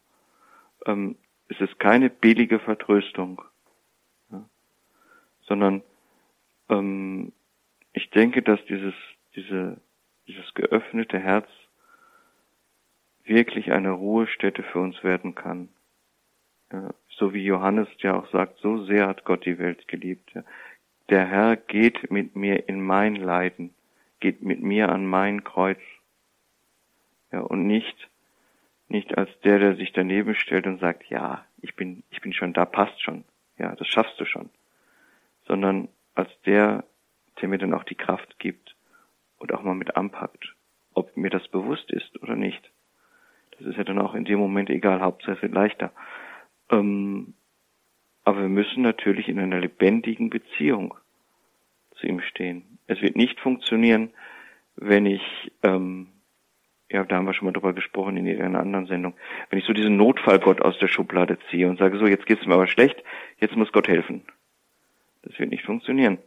Ähm, es ist keine billige Vertröstung, ja? sondern ähm, ich denke, dass dieses, diese, dieses geöffnete Herz wirklich eine Ruhestätte für uns werden kann. Ja, so wie Johannes ja auch sagt, so sehr hat Gott die Welt geliebt. Der Herr geht mit mir in mein Leiden, geht mit mir an mein Kreuz. Ja, und nicht nicht als der, der sich daneben stellt und sagt, ja, ich bin, ich bin schon da, passt schon, ja, das schaffst du schon, sondern als der, der mir dann auch die Kraft gibt und auch mal mit anpackt, ob mir das bewusst ist oder nicht. Das ist ja dann auch in dem Moment egal, Hauptsache es wird leichter. Ähm, aber wir müssen natürlich in einer lebendigen Beziehung zu ihm stehen. Es wird nicht funktionieren, wenn ich ähm, ja, da haben wir schon mal drüber gesprochen in irgendeiner anderen Sendung, wenn ich so diesen Notfallgott aus der Schublade ziehe und sage, so, jetzt geht's mir aber schlecht, jetzt muss Gott helfen. Das wird nicht funktionieren.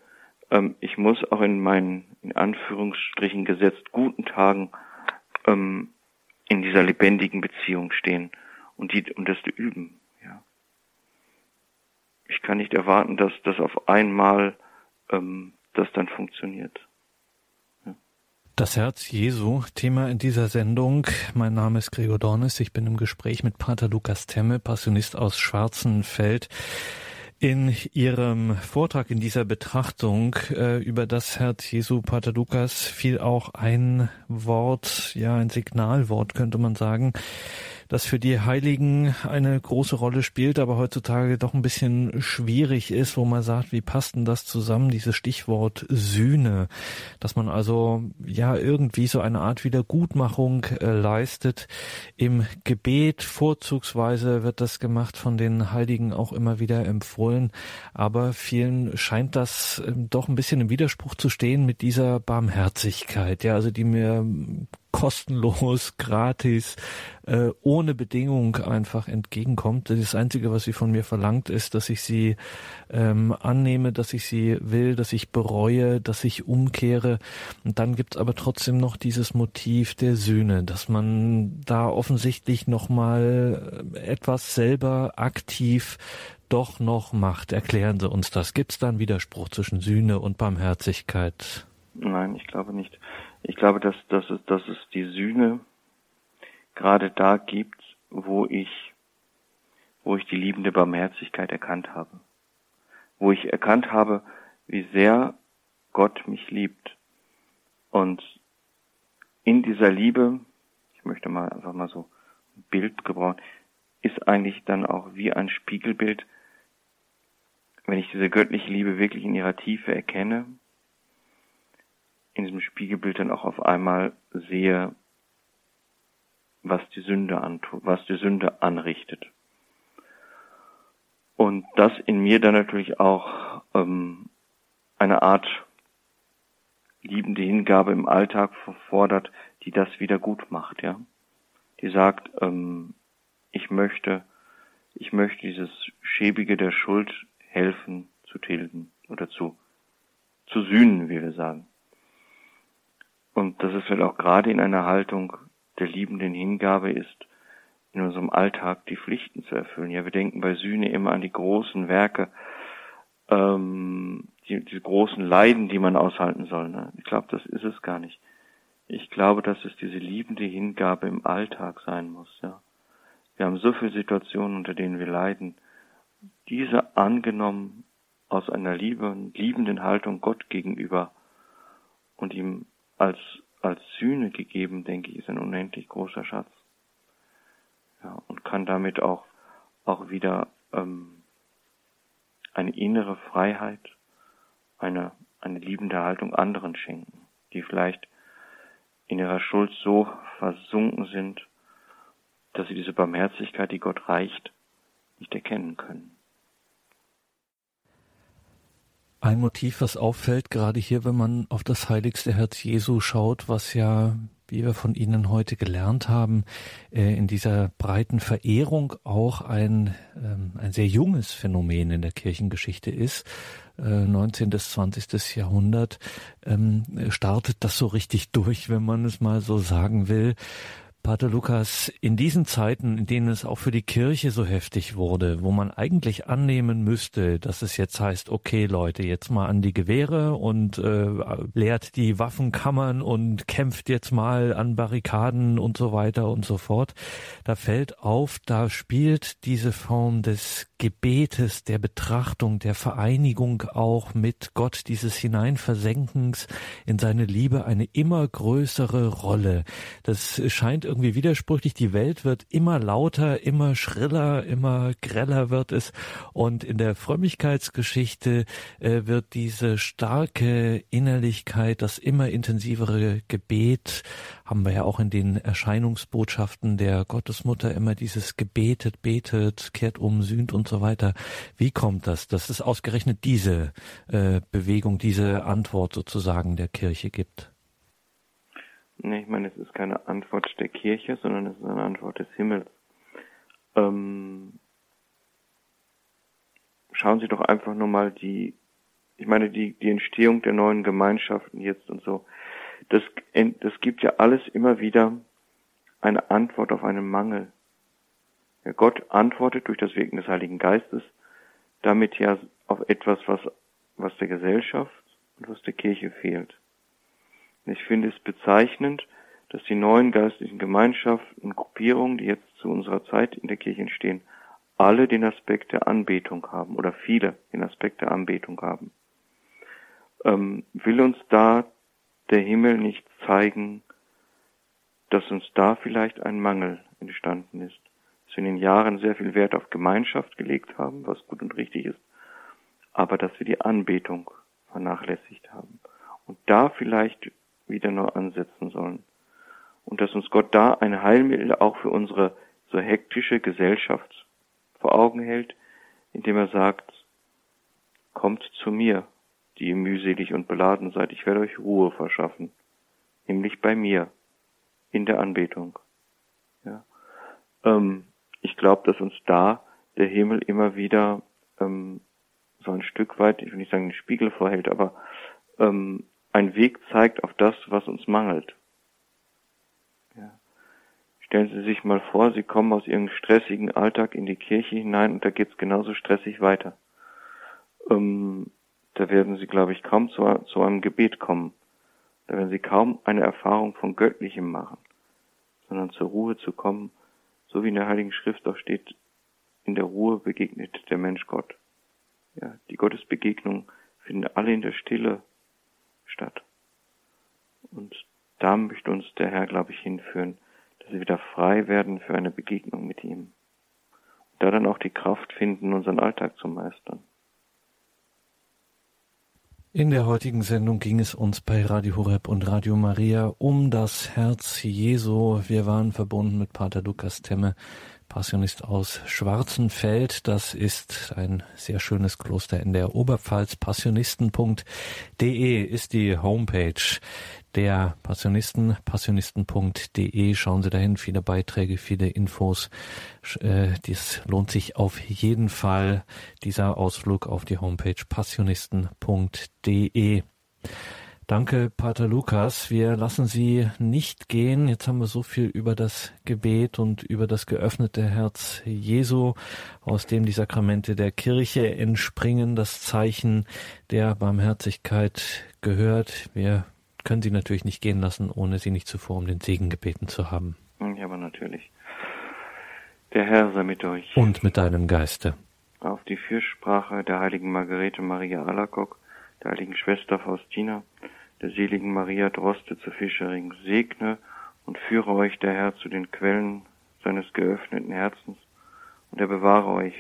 Ähm, ich muss auch in meinen, in Anführungsstrichen gesetzt, guten Tagen ähm, in dieser lebendigen Beziehung stehen und die und das üben. Ich kann nicht erwarten, dass das auf einmal ähm, das dann funktioniert. Das Herz Jesu, Thema in dieser Sendung. Mein Name ist Gregor Dornis. Ich bin im Gespräch mit Pater Lukas Temme, Passionist aus Schwarzenfeld. In Ihrem Vortrag, in dieser Betrachtung äh, über das Herz Jesu, Pater Lukas, fiel auch ein Wort, ja, ein Signalwort, könnte man sagen, das für die Heiligen eine große Rolle spielt, aber heutzutage doch ein bisschen schwierig ist, wo man sagt, wie passt denn das zusammen, dieses Stichwort Sühne, dass man also ja irgendwie so eine Art Wiedergutmachung äh, leistet. Im Gebet vorzugsweise wird das gemacht von den Heiligen auch immer wieder empfohlen, aber vielen scheint das äh, doch ein bisschen im Widerspruch zu stehen mit dieser Barmherzigkeit, ja, also die mir kostenlos, gratis, äh, ohne Bedingung einfach entgegenkommt. Das Einzige, was sie von mir verlangt, ist, dass ich sie ähm, annehme, dass ich sie will, dass ich bereue, dass ich umkehre. Und dann gibt's aber trotzdem noch dieses Motiv der Sühne, dass man da offensichtlich nochmal äh, etwas selber aktiv doch noch macht. Erklären Sie uns das. Gibt's da einen Widerspruch zwischen Sühne und Barmherzigkeit? Nein, ich glaube nicht. Ich glaube, dass, dass, es, dass es die Sühne gerade da gibt, wo ich, wo ich die liebende Barmherzigkeit erkannt habe. Wo ich erkannt habe, wie sehr Gott mich liebt. Und in dieser Liebe, ich möchte mal einfach mal so ein Bild gebrauchen, ist eigentlich dann auch wie ein Spiegelbild, wenn ich diese göttliche Liebe wirklich in ihrer Tiefe erkenne, in diesem Spiegelbild dann auch auf einmal sehe, was die Sünde antut, was die Sünde anrichtet. Und das in mir dann natürlich auch ähm, eine Art liebende Hingabe im Alltag fordert, die das wieder gut macht, ja. Die sagt, ähm, ich möchte, ich möchte dieses Schäbige der Schuld helfen zu tilgen oder zu, zu sühnen, wie wir sagen. Und dass es halt auch gerade in einer Haltung der liebenden Hingabe ist, in unserem Alltag die Pflichten zu erfüllen. Ja, wir denken bei Sühne immer an die großen Werke, ähm, die, die großen Leiden, die man aushalten soll. Ne? Ich glaube, das ist es gar nicht. Ich glaube, dass es diese liebende Hingabe im Alltag sein muss. Ja, wir haben so viele Situationen, unter denen wir leiden. Diese angenommen aus einer Liebe, liebenden Haltung Gott gegenüber und ihm als, als Sühne gegeben, denke ich, ist ein unendlich großer Schatz. Ja, und kann damit auch, auch wieder ähm, eine innere Freiheit, eine, eine liebende Haltung anderen schenken, die vielleicht in ihrer Schuld so versunken sind, dass sie diese Barmherzigkeit, die Gott reicht, nicht erkennen können. Ein Motiv, was auffällt, gerade hier, wenn man auf das heiligste Herz Jesu schaut, was ja, wie wir von Ihnen heute gelernt haben, äh, in dieser breiten Verehrung auch ein, ähm, ein sehr junges Phänomen in der Kirchengeschichte ist, 19. bis 20. Jahrhundert, ähm, startet das so richtig durch, wenn man es mal so sagen will. Pater Lukas, in diesen Zeiten, in denen es auch für die Kirche so heftig wurde, wo man eigentlich annehmen müsste, dass es jetzt heißt, okay Leute, jetzt mal an die Gewehre und äh, leert die Waffenkammern und kämpft jetzt mal an Barrikaden und so weiter und so fort, da fällt auf, da spielt diese Form des Gebetes, der Betrachtung, der Vereinigung auch mit Gott, dieses Hineinversenkens in seine Liebe eine immer größere Rolle. Das scheint irgendwie widersprüchlich. Die Welt wird immer lauter, immer schriller, immer greller wird es. Und in der Frömmigkeitsgeschichte äh, wird diese starke Innerlichkeit, das immer intensivere Gebet, haben wir ja auch in den Erscheinungsbotschaften der Gottesmutter immer dieses gebetet, betet, kehrt um, sühnt und so weiter. Wie kommt das, dass es ausgerechnet diese äh, Bewegung, diese Antwort sozusagen der Kirche gibt? Nee, ich meine, es ist keine Antwort der Kirche, sondern es ist eine Antwort des Himmels. Ähm, schauen Sie doch einfach nur mal die, ich meine, die, die Entstehung der neuen Gemeinschaften jetzt und so. Das, das gibt ja alles immer wieder eine Antwort auf einen Mangel. Ja, Gott antwortet durch das Wirken des Heiligen Geistes damit ja auf etwas, was, was der Gesellschaft und was der Kirche fehlt. Ich finde es bezeichnend, dass die neuen geistlichen Gemeinschaften und Gruppierungen, die jetzt zu unserer Zeit in der Kirche entstehen, alle den Aspekt der Anbetung haben oder viele den Aspekt der Anbetung haben. Ähm, will uns da der Himmel nicht zeigen, dass uns da vielleicht ein Mangel entstanden ist, dass wir in den Jahren sehr viel Wert auf Gemeinschaft gelegt haben, was gut und richtig ist, aber dass wir die Anbetung vernachlässigt haben und da vielleicht wieder nur ansetzen sollen. Und dass uns Gott da ein Heilmittel auch für unsere so hektische Gesellschaft vor Augen hält, indem er sagt, kommt zu mir, die ihr mühselig und beladen seid, ich werde euch Ruhe verschaffen, nämlich bei mir, in der Anbetung. Ja. Ähm, ich glaube, dass uns da der Himmel immer wieder ähm, so ein Stück weit, ich will nicht sagen, den Spiegel vorhält, aber ähm, ein Weg zeigt auf das, was uns mangelt. Ja. Stellen Sie sich mal vor, Sie kommen aus Ihrem stressigen Alltag in die Kirche hinein und da geht's genauso stressig weiter. Ähm, da werden Sie, glaube ich, kaum zu, zu einem Gebet kommen. Da werden Sie kaum eine Erfahrung von Göttlichem machen, sondern zur Ruhe zu kommen, so wie in der Heiligen Schrift auch steht, in der Ruhe begegnet der Mensch Gott. Ja, die Gottesbegegnung finden alle in der Stille statt. Und da möchte uns der Herr, glaube ich, hinführen, dass wir wieder frei werden für eine Begegnung mit ihm. Und da dann auch die Kraft finden, unseren Alltag zu meistern. In der heutigen Sendung ging es uns bei Radio Horeb und Radio Maria um das Herz Jesu. Wir waren verbunden mit Pater Lukas Temme, Passionist aus Schwarzenfeld. Das ist ein sehr schönes Kloster in der Oberpfalz. Passionisten.de ist die Homepage der Passionisten, passionisten.de. Schauen Sie dahin, viele Beiträge, viele Infos. Äh, dies lohnt sich auf jeden Fall, dieser Ausflug auf die Homepage passionisten.de. Danke, Pater Lukas. Wir lassen Sie nicht gehen. Jetzt haben wir so viel über das Gebet und über das geöffnete Herz Jesu, aus dem die Sakramente der Kirche entspringen, das Zeichen der Barmherzigkeit gehört. Wir können Sie natürlich nicht gehen lassen, ohne Sie nicht zuvor um den Segen gebeten zu haben. Ja, aber natürlich. Der Herr sei mit euch. Und mit deinem Geiste. Auf die Fürsprache der heiligen Margarete Maria Alacock, der heiligen Schwester Faustina, der seligen Maria Droste zu Fischering, segne und führe euch der Herr zu den Quellen seines geöffneten Herzens, und er bewahre euch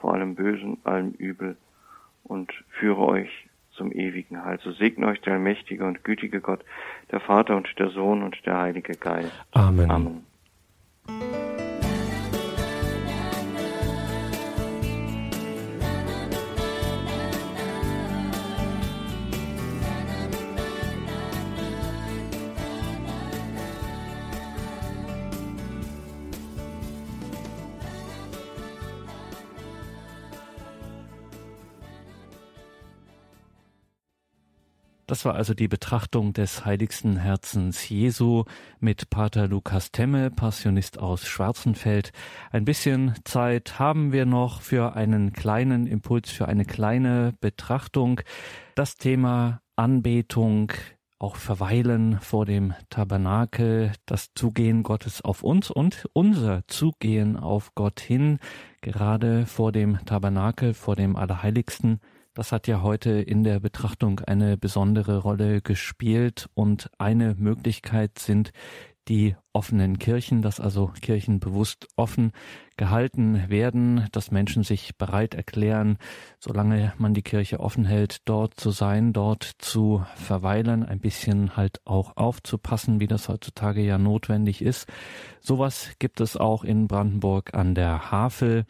vor allem Bösen, allem Übel, und führe euch zum ewigen Heil. So segne euch der allmächtige und gütige Gott, der Vater und der Sohn und der Heilige Geist. Amen. Amen. Das war also die Betrachtung des heiligsten Herzens Jesu mit Pater Lukas Temme, Passionist aus Schwarzenfeld. Ein bisschen Zeit haben wir noch für einen kleinen Impuls, für eine kleine Betrachtung. Das Thema Anbetung, auch Verweilen vor dem Tabernakel, das Zugehen Gottes auf uns und unser Zugehen auf Gott hin, gerade vor dem Tabernakel, vor dem Allerheiligsten. Das hat ja heute in der Betrachtung eine besondere Rolle gespielt und eine Möglichkeit sind die offenen Kirchen, dass also Kirchen bewusst offen gehalten werden, dass Menschen sich bereit erklären, solange man die Kirche offen hält, dort zu sein, dort zu verweilen, ein bisschen halt auch aufzupassen, wie das heutzutage ja notwendig ist. Sowas gibt es auch in Brandenburg an der Havel.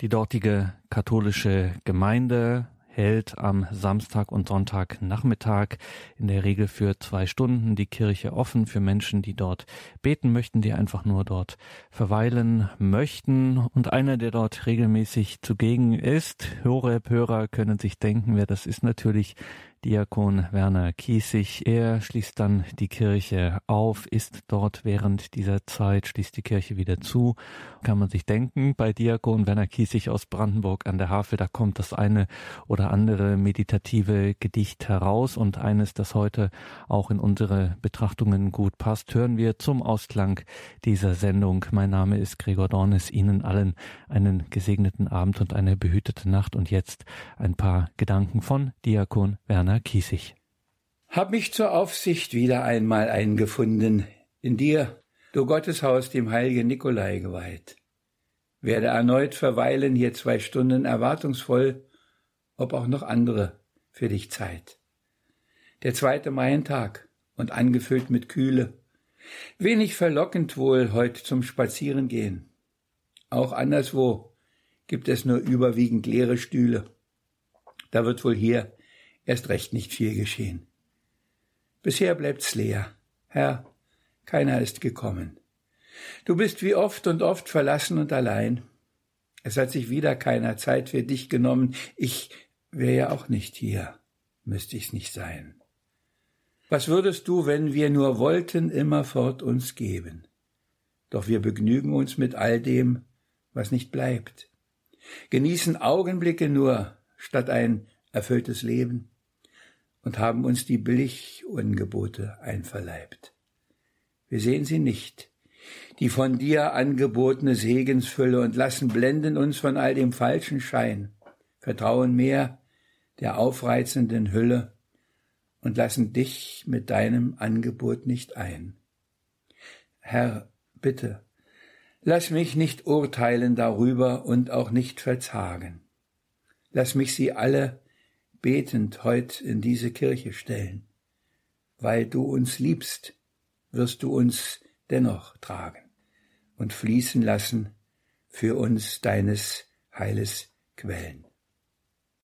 Die dortige katholische Gemeinde hält am Samstag und Sonntagnachmittag in der Regel für zwei Stunden die Kirche offen für Menschen, die dort beten möchten, die einfach nur dort verweilen möchten. Und einer, der dort regelmäßig zugegen ist, Horeb-Hörer können sich denken, wer das ist natürlich Diakon Werner Kiesig. Er schließt dann die Kirche auf, ist dort während dieser Zeit, schließt die Kirche wieder zu. Kann man sich denken, bei Diakon Werner Kiesig aus Brandenburg an der Havel, da kommt das eine oder andere meditative Gedicht heraus und eines, das heute auch in unsere Betrachtungen gut passt, hören wir zum Ausklang dieser Sendung. Mein Name ist Gregor Dornes. Ihnen allen einen gesegneten Abend und eine behütete Nacht und jetzt ein paar Gedanken von Diakon Werner Kiesig. Hab mich zur Aufsicht wieder einmal eingefunden, in dir, du Gotteshaus dem heiligen Nikolai geweiht. Werde erneut verweilen hier zwei Stunden erwartungsvoll, ob auch noch andere für dich Zeit. Der zweite Maientag und angefüllt mit Kühle. Wenig verlockend wohl heut zum Spazierengehen. Auch anderswo gibt es nur überwiegend leere Stühle. Da wird wohl hier erst recht nicht viel geschehen. Bisher bleibt's leer. Herr, keiner ist gekommen. Du bist wie oft und oft verlassen und allein. Es hat sich wieder keiner Zeit für dich genommen. Ich wäre ja auch nicht hier, müsste ich's nicht sein. Was würdest du, wenn wir nur wollten, immerfort uns geben? Doch wir begnügen uns mit all dem, was nicht bleibt, genießen Augenblicke nur statt ein erfülltes Leben und haben uns die Billigungebote einverleibt. Wir sehen sie nicht, die von dir angebotene Segensfülle und lassen blenden uns von all dem falschen Schein, vertrauen mehr der aufreizenden Hülle und lassen dich mit deinem Angebot nicht ein. Herr, bitte, lass mich nicht urteilen darüber und auch nicht verzagen. Lass mich sie alle betend heut in diese Kirche stellen. Weil du uns liebst, wirst du uns dennoch tragen und fließen lassen für uns deines Heiles Quellen.